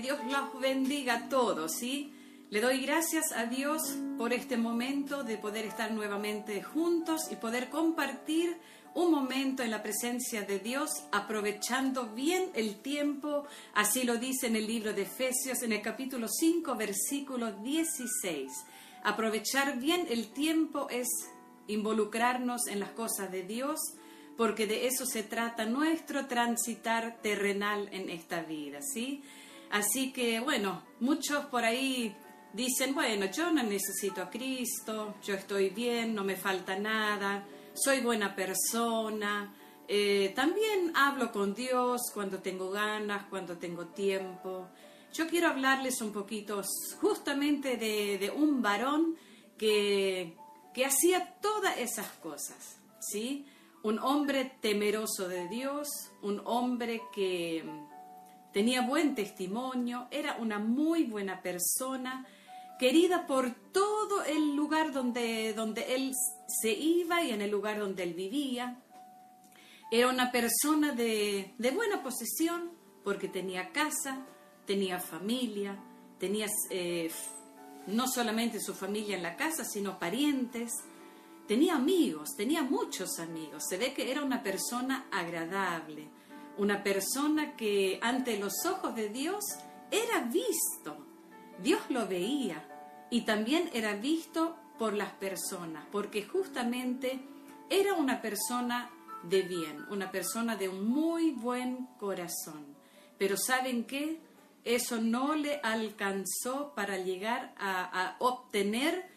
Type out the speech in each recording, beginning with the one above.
Dios los bendiga a todos, ¿sí? Le doy gracias a Dios por este momento de poder estar nuevamente juntos y poder compartir un momento en la presencia de Dios, aprovechando bien el tiempo, así lo dice en el libro de Efesios, en el capítulo 5, versículo 16. Aprovechar bien el tiempo es involucrarnos en las cosas de Dios, porque de eso se trata nuestro transitar terrenal en esta vida, ¿sí? Así que, bueno, muchos por ahí dicen, bueno, yo no necesito a Cristo, yo estoy bien, no me falta nada, soy buena persona, eh, también hablo con Dios cuando tengo ganas, cuando tengo tiempo. Yo quiero hablarles un poquito justamente de, de un varón que, que hacía todas esas cosas, ¿sí? un hombre temeroso de Dios, un hombre que tenía buen testimonio, era una muy buena persona, querida por todo el lugar donde, donde él se iba y en el lugar donde él vivía. Era una persona de, de buena posesión porque tenía casa, tenía familia, tenía eh, no solamente su familia en la casa, sino parientes tenía amigos, tenía muchos amigos. Se ve que era una persona agradable, una persona que ante los ojos de Dios era visto. Dios lo veía y también era visto por las personas, porque justamente era una persona de bien, una persona de un muy buen corazón. Pero ¿saben qué? Eso no le alcanzó para llegar a, a obtener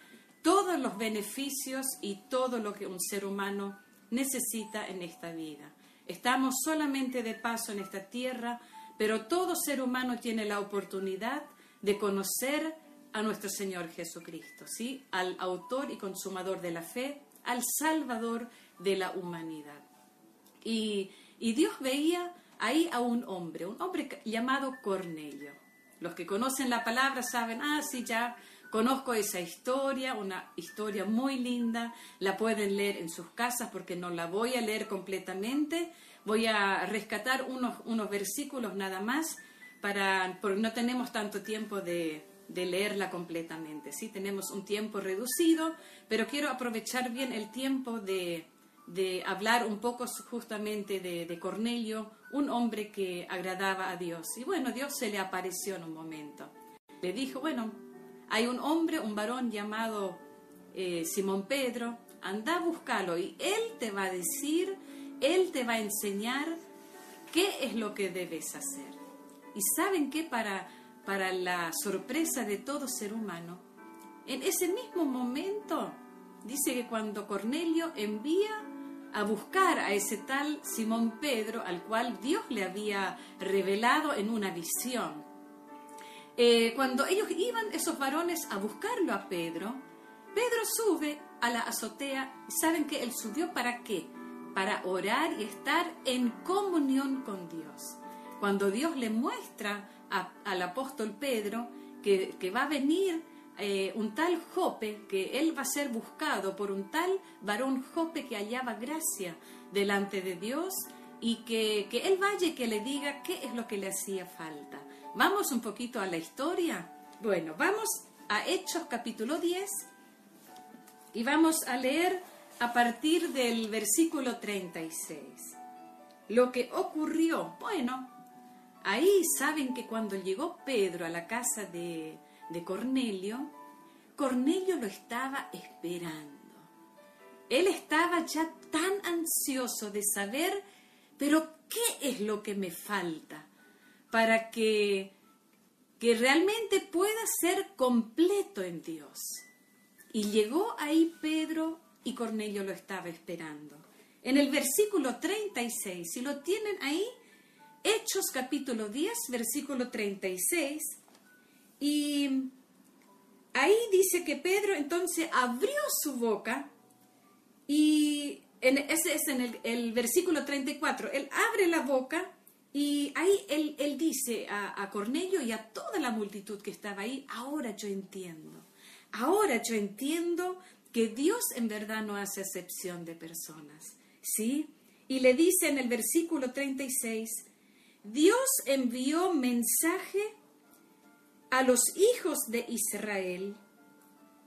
todos los beneficios y todo lo que un ser humano necesita en esta vida. Estamos solamente de paso en esta tierra, pero todo ser humano tiene la oportunidad de conocer a nuestro Señor Jesucristo, ¿sí? Al autor y consumador de la fe, al Salvador de la humanidad. Y, y Dios veía ahí a un hombre, un hombre llamado Cornelio. Los que conocen la palabra saben, ah, sí, ya Conozco esa historia, una historia muy linda, la pueden leer en sus casas porque no la voy a leer completamente, voy a rescatar unos, unos versículos nada más, para, porque no tenemos tanto tiempo de, de leerla completamente, ¿sí? tenemos un tiempo reducido, pero quiero aprovechar bien el tiempo de, de hablar un poco justamente de, de, Cornelio, un hombre que agradaba a Dios. Y bueno, Dios se le apareció en un momento. Le dijo, bueno, hay un hombre, un varón llamado eh, Simón Pedro, anda a buscarlo y él te va a decir, él te va a enseñar qué es lo que debes hacer. Y saben que para, para la sorpresa de todo ser humano, en ese mismo momento, dice que cuando Cornelio envía a buscar a ese tal Simón Pedro, al cual Dios le había revelado en una visión, eh, cuando ellos iban, esos varones, a buscarlo a Pedro, Pedro sube a la azotea. ¿Saben que él subió para qué? Para orar y estar en comunión con Dios. Cuando Dios le muestra al apóstol Pedro que, va a venir eh, un tal Jope, que él va a ser buscado por un tal varón Jope que hallaba gracia delante de Dios y que, que él vaya y que le diga qué es lo que le hacía falta. Vamos un poquito a la historia. Bueno, vamos a Hechos capítulo 10 y vamos a leer a partir del versículo 36. Lo que ocurrió, bueno, ahí saben que cuando llegó Pedro a la casa de, de Cornelio, Cornelio lo estaba esperando. Él estaba ya tan ansioso de saber, pero ¿qué es lo que me falta? Para que, que realmente pueda ser completo en Dios. Y llegó ahí Pedro y Cornelio lo estaba esperando. En el versículo 36, si lo tienen ahí, Hechos capítulo 10, versículo 36, y ahí dice que Pedro entonces abrió su boca y ese es en el, el versículo 34, él abre la boca y ahí él, dice a, a, Cornelio y a toda la multitud que estaba ahí, ahora yo entiendo, ahora yo entiendo que Dios en verdad no hace excepción de personas, ¿sí? Y le dice en el versículo 36, Dios envió mensaje a los hijos de Israel,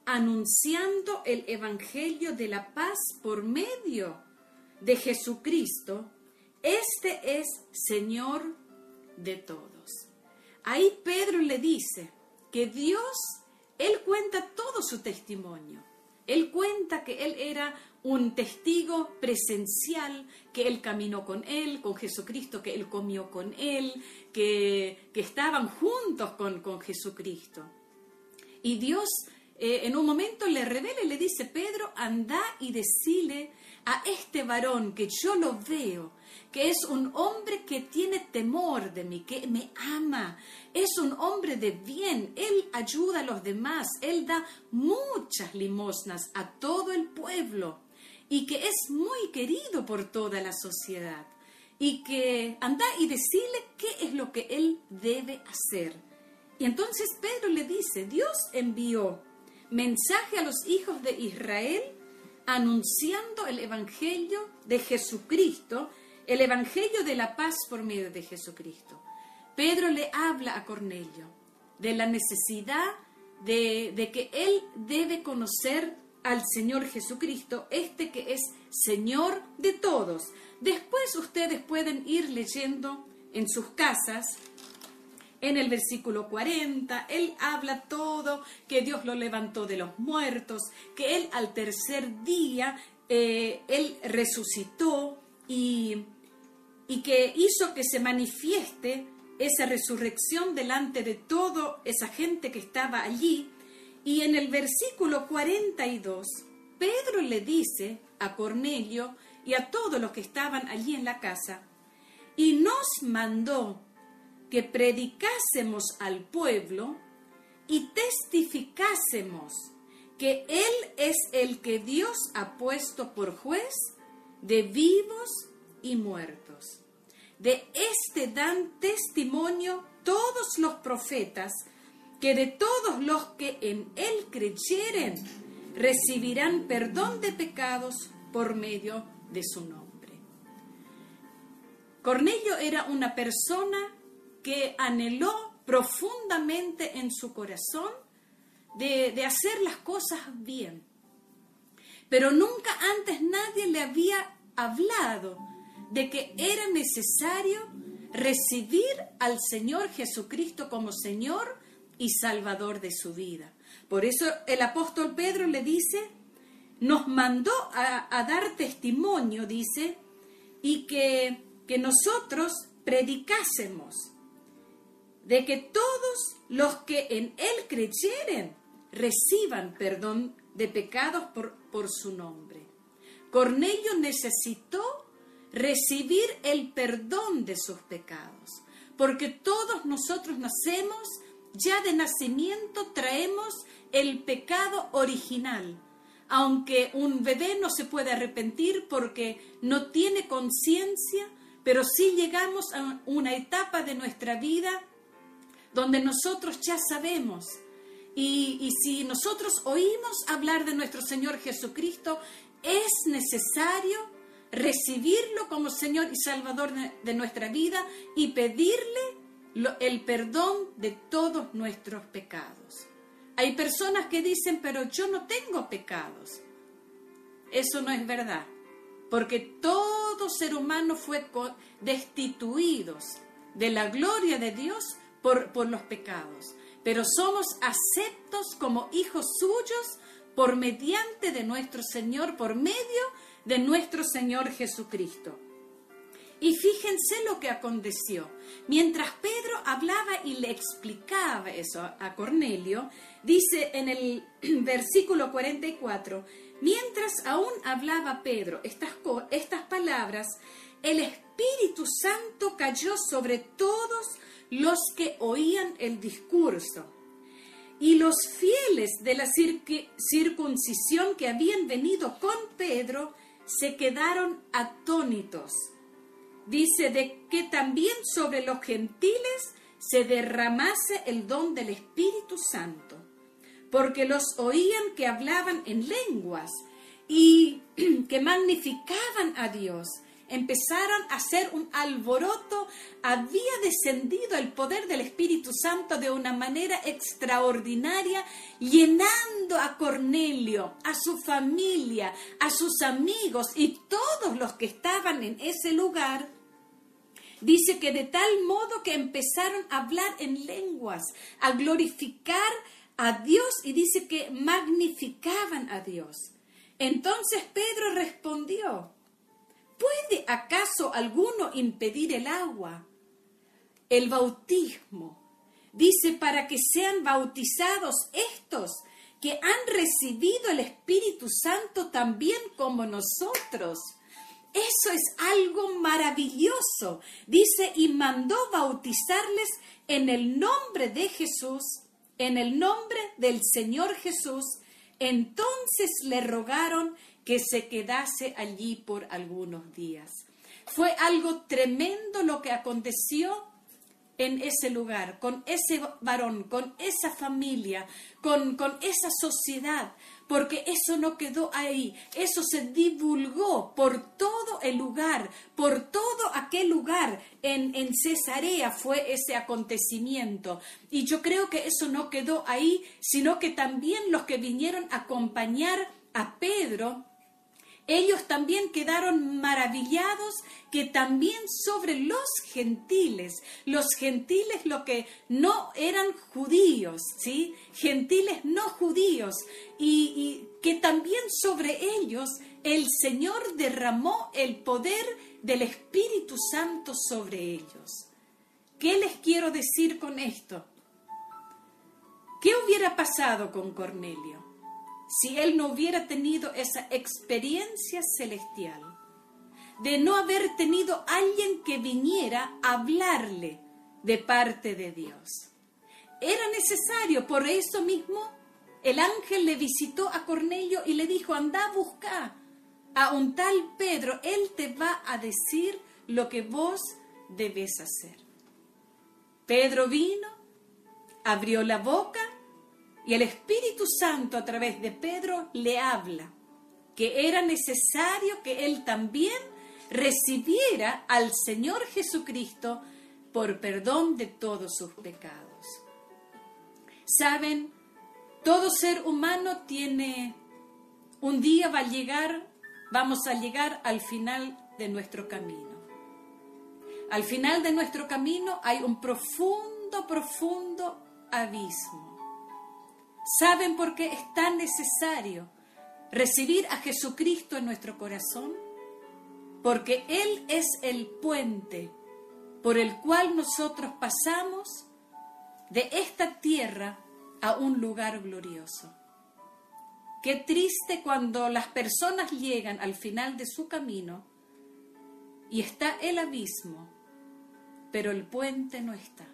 anunciando el Evangelio de la paz por medio de Jesucristo, este es Señor de todos. Ahí Pedro le dice que Dios, Él cuenta todo su testimonio. Él cuenta que Él era un testigo presencial, que Él caminó con Él, con Jesucristo, que Él comió con Él, que, que estaban juntos con, con Jesucristo. Y Dios eh, en un momento le revela y le dice, Pedro, anda y decile a este varón que yo lo veo, que es un hombre que tiene temor de mí, que me ama, es un hombre de bien, él ayuda a los demás, él da muchas limosnas a todo el pueblo y que es muy querido por toda la sociedad y que anda y decirle qué es lo que él debe hacer. Y entonces Pedro le dice, Dios envió mensaje a los hijos de Israel anunciando el Evangelio de Jesucristo, el Evangelio de la paz por medio de Jesucristo. Pedro le habla a Cornelio de la necesidad de, de, que él debe conocer al Señor Jesucristo, este que es Señor de todos. Después ustedes pueden ir leyendo en sus casas en el versículo 40, Él habla todo, que Dios lo levantó de los muertos, que Él al tercer día, eh, Él resucitó y, y que hizo que se manifieste esa resurrección delante de toda esa gente que estaba allí. Y en el versículo 42, Pedro le dice a Cornelio y a todos los que estaban allí en la casa, y nos mandó que predicásemos al pueblo y testificásemos que Él es el que Dios ha puesto por juez de vivos y muertos. De este dan testimonio todos los profetas, que de todos los que en Él creyeren recibirán perdón de pecados por medio de su nombre. Cornelio era una persona que anheló profundamente en su corazón de, hacer las cosas bien. Pero nunca antes nadie le había hablado de que era necesario recibir al Señor Jesucristo como Señor y Salvador de su vida. Por eso el apóstol Pedro le dice, nos mandó a, dar testimonio, dice, y que, que nosotros predicásemos de que todos los que en Él creyeren reciban perdón de pecados por, por su nombre. Cornelio necesitó recibir el perdón de sus pecados, porque todos nosotros nacemos, ya de nacimiento traemos el pecado original, aunque un bebé no se puede arrepentir porque no tiene conciencia, pero sí llegamos a una etapa de nuestra vida donde nosotros ya sabemos. Y, si nosotros oímos hablar de nuestro Señor Jesucristo, es necesario recibirlo como Señor y Salvador de, nuestra vida y pedirle el perdón de todos nuestros pecados. Hay personas que dicen, pero yo no tengo pecados. Eso no es verdad, porque todo ser humano fue destituido de la gloria de Dios por, los pecados, pero somos aceptos como hijos suyos por mediante de nuestro Señor, por medio de nuestro Señor Jesucristo. Y fíjense lo que aconteció. Mientras Pedro hablaba y le explicaba eso a Cornelio, dice en el versículo 44, mientras aún hablaba Pedro estas, estas palabras, el Espíritu Santo cayó sobre todos los que oían el discurso. Y los fieles de la circuncisión que habían venido con Pedro se quedaron atónitos. Dice de que también sobre los gentiles se derramase el don del Espíritu Santo, porque los oían que hablaban en lenguas y que magnificaban a Dios. Empezaron a hacer un alboroto, había descendido el poder del Espíritu Santo de una manera extraordinaria, llenando a Cornelio, a su familia, a sus amigos y todos los que estaban en ese lugar. Dice que de tal modo que empezaron a hablar en lenguas, a glorificar a Dios y dice que magnificaban a Dios. Entonces Pedro respondió, ¿puede acaso alguno impedir el agua? El bautismo. Dice, para que sean bautizados estos que han recibido el Espíritu Santo también como nosotros. Eso es algo maravilloso. Dice, y mandó bautizarles en el nombre de Jesús, en el nombre del Señor Jesús. Entonces le rogaron que se quedase allí por algunos días. Fue algo tremendo lo que aconteció en ese lugar, con ese varón, con esa familia, con, con esa sociedad, porque eso no quedó ahí, eso se divulgó por todo el lugar, por todo aquel lugar. En, en Cesarea fue ese acontecimiento. Y yo creo que eso no quedó ahí, sino que también los que vinieron a acompañar a Pedro, ellos también quedaron maravillados que también sobre los gentiles, los gentiles lo que no eran judíos, ¿sí? Gentiles no judíos, y, y que también sobre ellos el Señor derramó el poder del Espíritu Santo sobre ellos. ¿Qué les quiero decir con esto? ¿Qué hubiera pasado con Cornelio? Si él no hubiera tenido esa experiencia celestial, de no haber tenido alguien que viniera a hablarle de parte de Dios. Era necesario, por eso mismo, el ángel le visitó a Cornelio y le dijo, anda a buscar a un tal Pedro, él te va a decir lo que vos debes hacer. Pedro vino, abrió la boca y el Espíritu Santo a través de Pedro le habla que era necesario que él también recibiera al Señor Jesucristo por perdón de todos sus pecados. Saben, todo ser humano tiene, un día va a llegar, vamos a llegar al final de nuestro camino. Al final de nuestro camino hay un profundo, profundo abismo. ¿Saben por qué es tan necesario recibir a Jesucristo en nuestro corazón? Porque Él es el puente por el cual nosotros pasamos de esta tierra a un lugar glorioso. Qué triste cuando las personas llegan al final de su camino y está el abismo, pero el puente no está.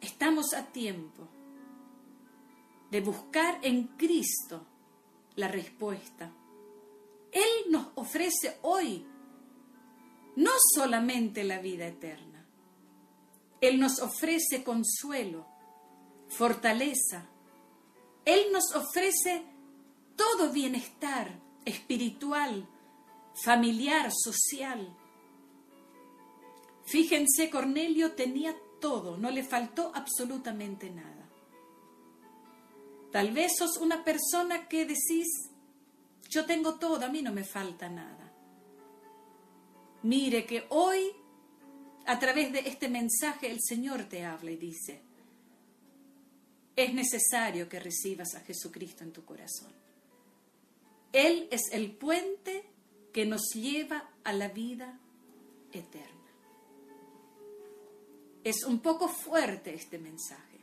Estamos a tiempo de buscar en Cristo la respuesta. Él nos ofrece hoy no solamente la vida eterna, Él nos ofrece consuelo, fortaleza, Él nos ofrece todo bienestar espiritual, familiar, social. Fíjense, Cornelio tenía todo, no le faltó absolutamente nada. Tal vez sos una persona que decís, yo tengo todo, a mí no me falta nada. Mire que hoy, a través de este mensaje, el Señor te habla y dice, es necesario que recibas a Jesucristo en tu corazón. Él es el puente que nos lleva a la vida eterna. Es un poco fuerte este mensaje,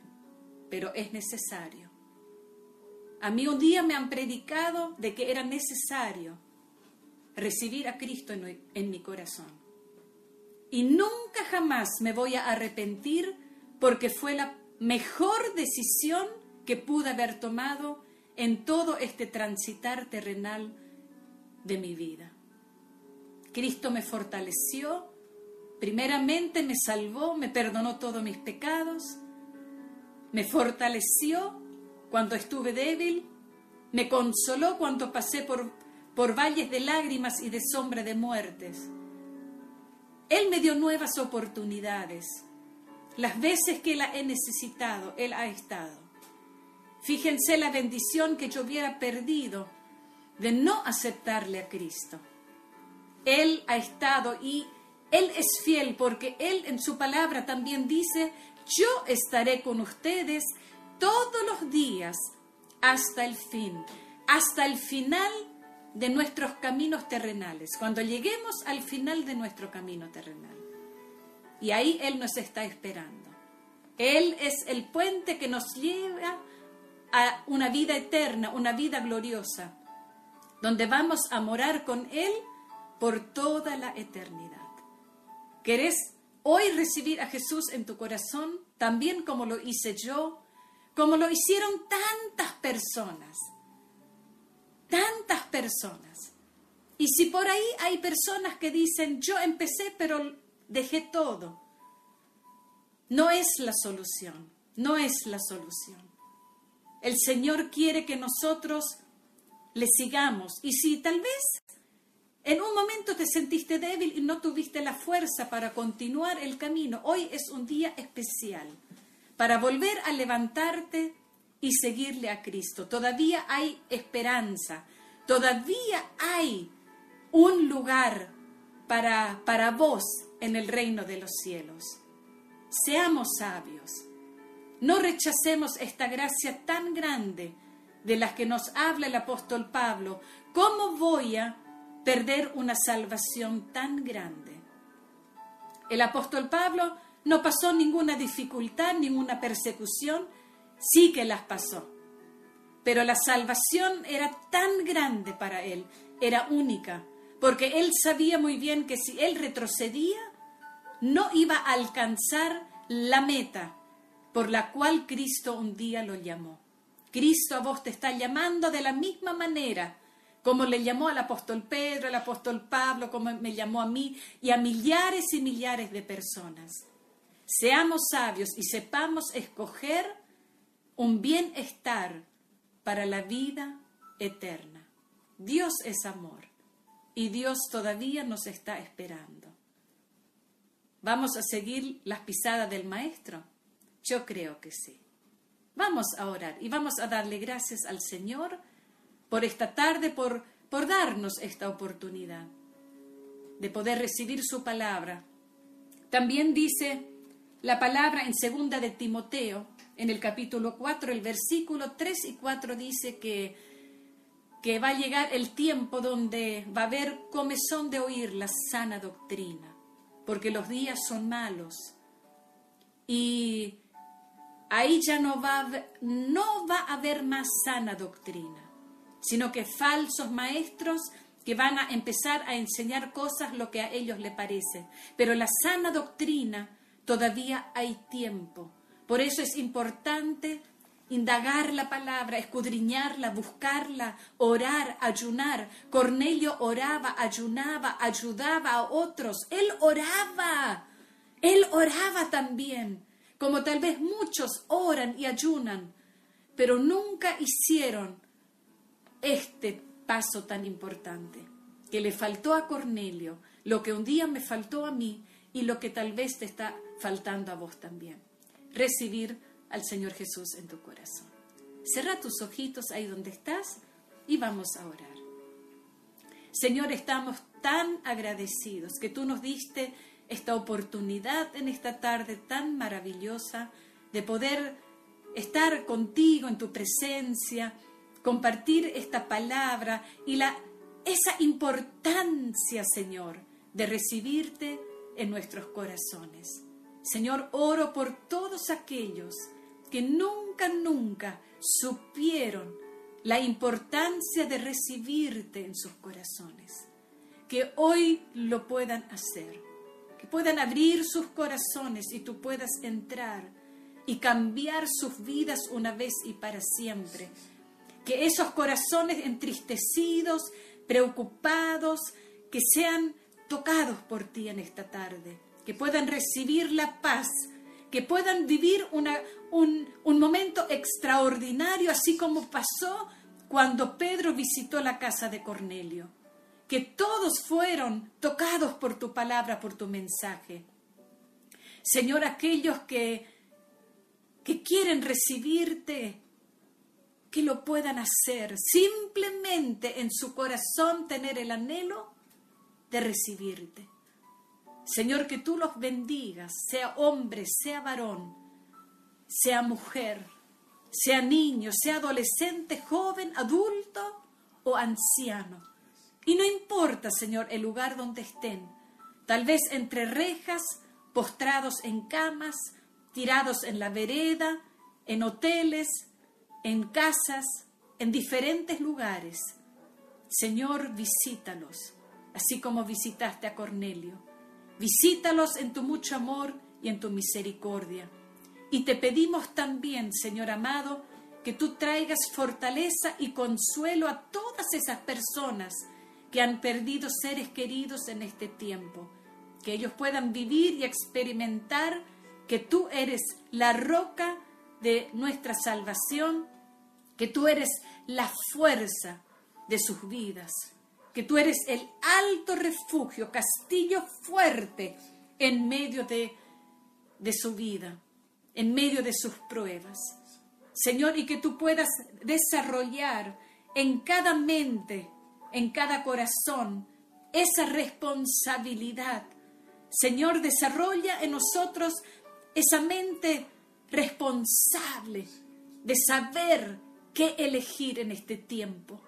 pero es necesario. A mí un día me han predicado de que era necesario recibir a Cristo en, mi corazón. Y nunca jamás me voy a arrepentir porque fue la mejor decisión que pude haber tomado en todo este transitar terrenal de mi vida. Cristo me fortaleció, primeramente me salvó, me perdonó todos mis pecados, me fortaleció cuando estuve débil, me consoló cuando pasé por, por valles de lágrimas y de sombra de muertes. Él me dio nuevas oportunidades. Las veces que la he necesitado, Él ha estado. Fíjense la bendición que yo hubiera perdido de no aceptarle a Cristo. Él ha estado y Él es fiel porque Él en su palabra también dice, yo estaré con ustedes todos los días hasta el fin, hasta el final de nuestros caminos terrenales, cuando lleguemos al final de nuestro camino terrenal. Y ahí Él nos está esperando. Él es el puente que nos lleva a una vida eterna, una vida gloriosa, donde vamos a morar con Él por toda la eternidad. ¿Querés hoy recibir a Jesús en tu corazón, también como lo hice yo, como lo hicieron tantas personas? Tantas personas. Y si por ahí hay personas que dicen, yo empecé pero dejé todo, no es la solución, no es la solución. El Señor quiere que nosotros le sigamos. Y si tal vez en un momento te sentiste débil y no tuviste la fuerza para continuar el camino. Hoy es un día especial para volver a levantarte y seguirle a Cristo. Todavía hay esperanza, todavía hay un lugar para, para vos en el reino de los cielos. Seamos sabios. No rechacemos esta gracia tan grande de la que nos habla el apóstol Pablo. ¿Cómo voy a perder una salvación tan grande. El apóstol Pablo no pasó ninguna dificultad, ninguna persecución, sí que las pasó. Pero la salvación era tan grande para él, era única, porque él sabía muy bien que si él retrocedía, no iba a alcanzar la meta por la cual Cristo un día lo llamó. Cristo a vos te está llamando de la misma manera como le llamó al apóstol Pedro, al apóstol Pablo, como me llamó a mí y a millares y millares de personas. Seamos sabios y sepamos escoger un bienestar para la vida eterna. Dios es amor y Dios todavía nos está esperando. ¿Vamos a seguir las pisadas del Maestro? Yo creo que sí. Vamos a orar y vamos a darle gracias al Señor por esta tarde, por, por darnos esta oportunidad de poder recibir su palabra. También dice la palabra en segunda de Timoteo, en el capítulo 4, el versículo 3 y 4 dice que, que va a llegar el tiempo donde va a haber comezón de oír la sana doctrina, porque los días son malos. Y ahí ya no va, no va a haber más sana doctrina sino que falsos maestros que van a empezar a enseñar cosas lo que a ellos les parece. Pero la sana doctrina todavía hay tiempo. Por eso es importante indagar la palabra, escudriñarla, buscarla, orar, ayunar. Cornelio oraba, ayunaba, ayudaba a otros. Él oraba, él oraba también, como tal vez muchos oran y ayunan, pero nunca hicieron este paso tan importante que le faltó a Cornelio, lo que un día me faltó a mí y lo que tal vez te está faltando a vos también. Recibir al Señor Jesús en tu corazón. Cerra tus ojitos ahí donde estás y vamos a orar. Señor, estamos tan agradecidos que tú nos diste esta oportunidad en esta tarde tan maravillosa de poder estar contigo en tu presencia, compartir esta palabra y la, esa importancia, Señor, de recibirte en nuestros corazones. Señor, oro por todos aquellos que nunca, nunca supieron la importancia de recibirte en sus corazones. Que hoy lo puedan hacer, que puedan abrir sus corazones y tú puedas entrar y cambiar sus vidas una vez y para siempre. Que esos corazones entristecidos, preocupados, que sean tocados por ti en esta tarde, que puedan recibir la paz, que puedan vivir un, un momento extraordinario, así como pasó cuando Pedro visitó la casa de Cornelio, que todos fueron tocados por tu palabra, por tu mensaje. Señor, aquellos que, que quieren recibirte, que lo puedan hacer, simplemente en su corazón tener el anhelo de recibirte. Señor, que tú los bendigas, sea hombre, sea varón, sea mujer, sea niño, sea adolescente, joven, adulto o anciano. Y no importa, Señor, el lugar donde estén, tal vez entre rejas, postrados en camas, tirados en la vereda, en hoteles, en casas, en diferentes lugares. Señor, visítalos, así como visitaste a Cornelio. Visítalos en tu mucho amor y en tu misericordia. Y te pedimos también, Señor amado, que tú traigas fortaleza y consuelo a todas esas personas que han perdido seres queridos en este tiempo, que ellos puedan vivir y experimentar que tú eres la roca de nuestra salvación, que tú eres la fuerza de sus vidas, que tú eres el alto refugio, castillo fuerte en medio de, de su vida, en medio de sus pruebas. Señor, y que tú puedas desarrollar en cada mente, en cada corazón, esa responsabilidad. Señor, desarrolla en nosotros esa mente responsable de saber qué elegir en este tiempo.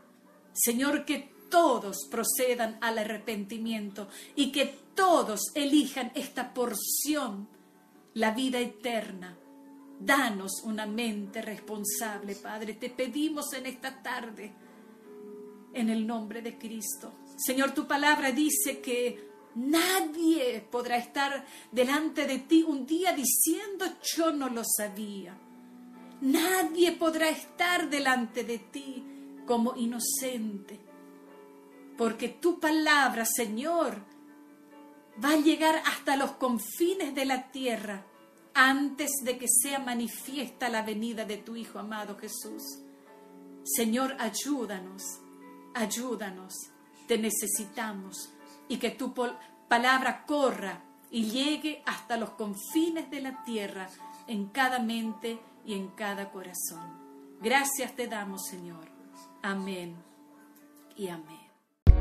Señor, que todos procedan al arrepentimiento y que todos elijan esta porción, la vida eterna. Danos una mente responsable, Padre. Te pedimos en esta tarde, en el nombre de Cristo. Señor, tu palabra dice que nadie podrá estar delante de ti un día diciendo yo no lo sabía. Nadie podrá estar delante de ti como inocente, porque tu palabra, Señor, va a llegar hasta los confines de la tierra antes de que sea manifiesta la venida de tu Hijo amado Jesús. Señor, ayúdanos, ayúdanos, te necesitamos y que tu palabra corra y llegue hasta los confines de la tierra en cada mente y en cada corazón. Gracias te damos, Señor. Amén y amén.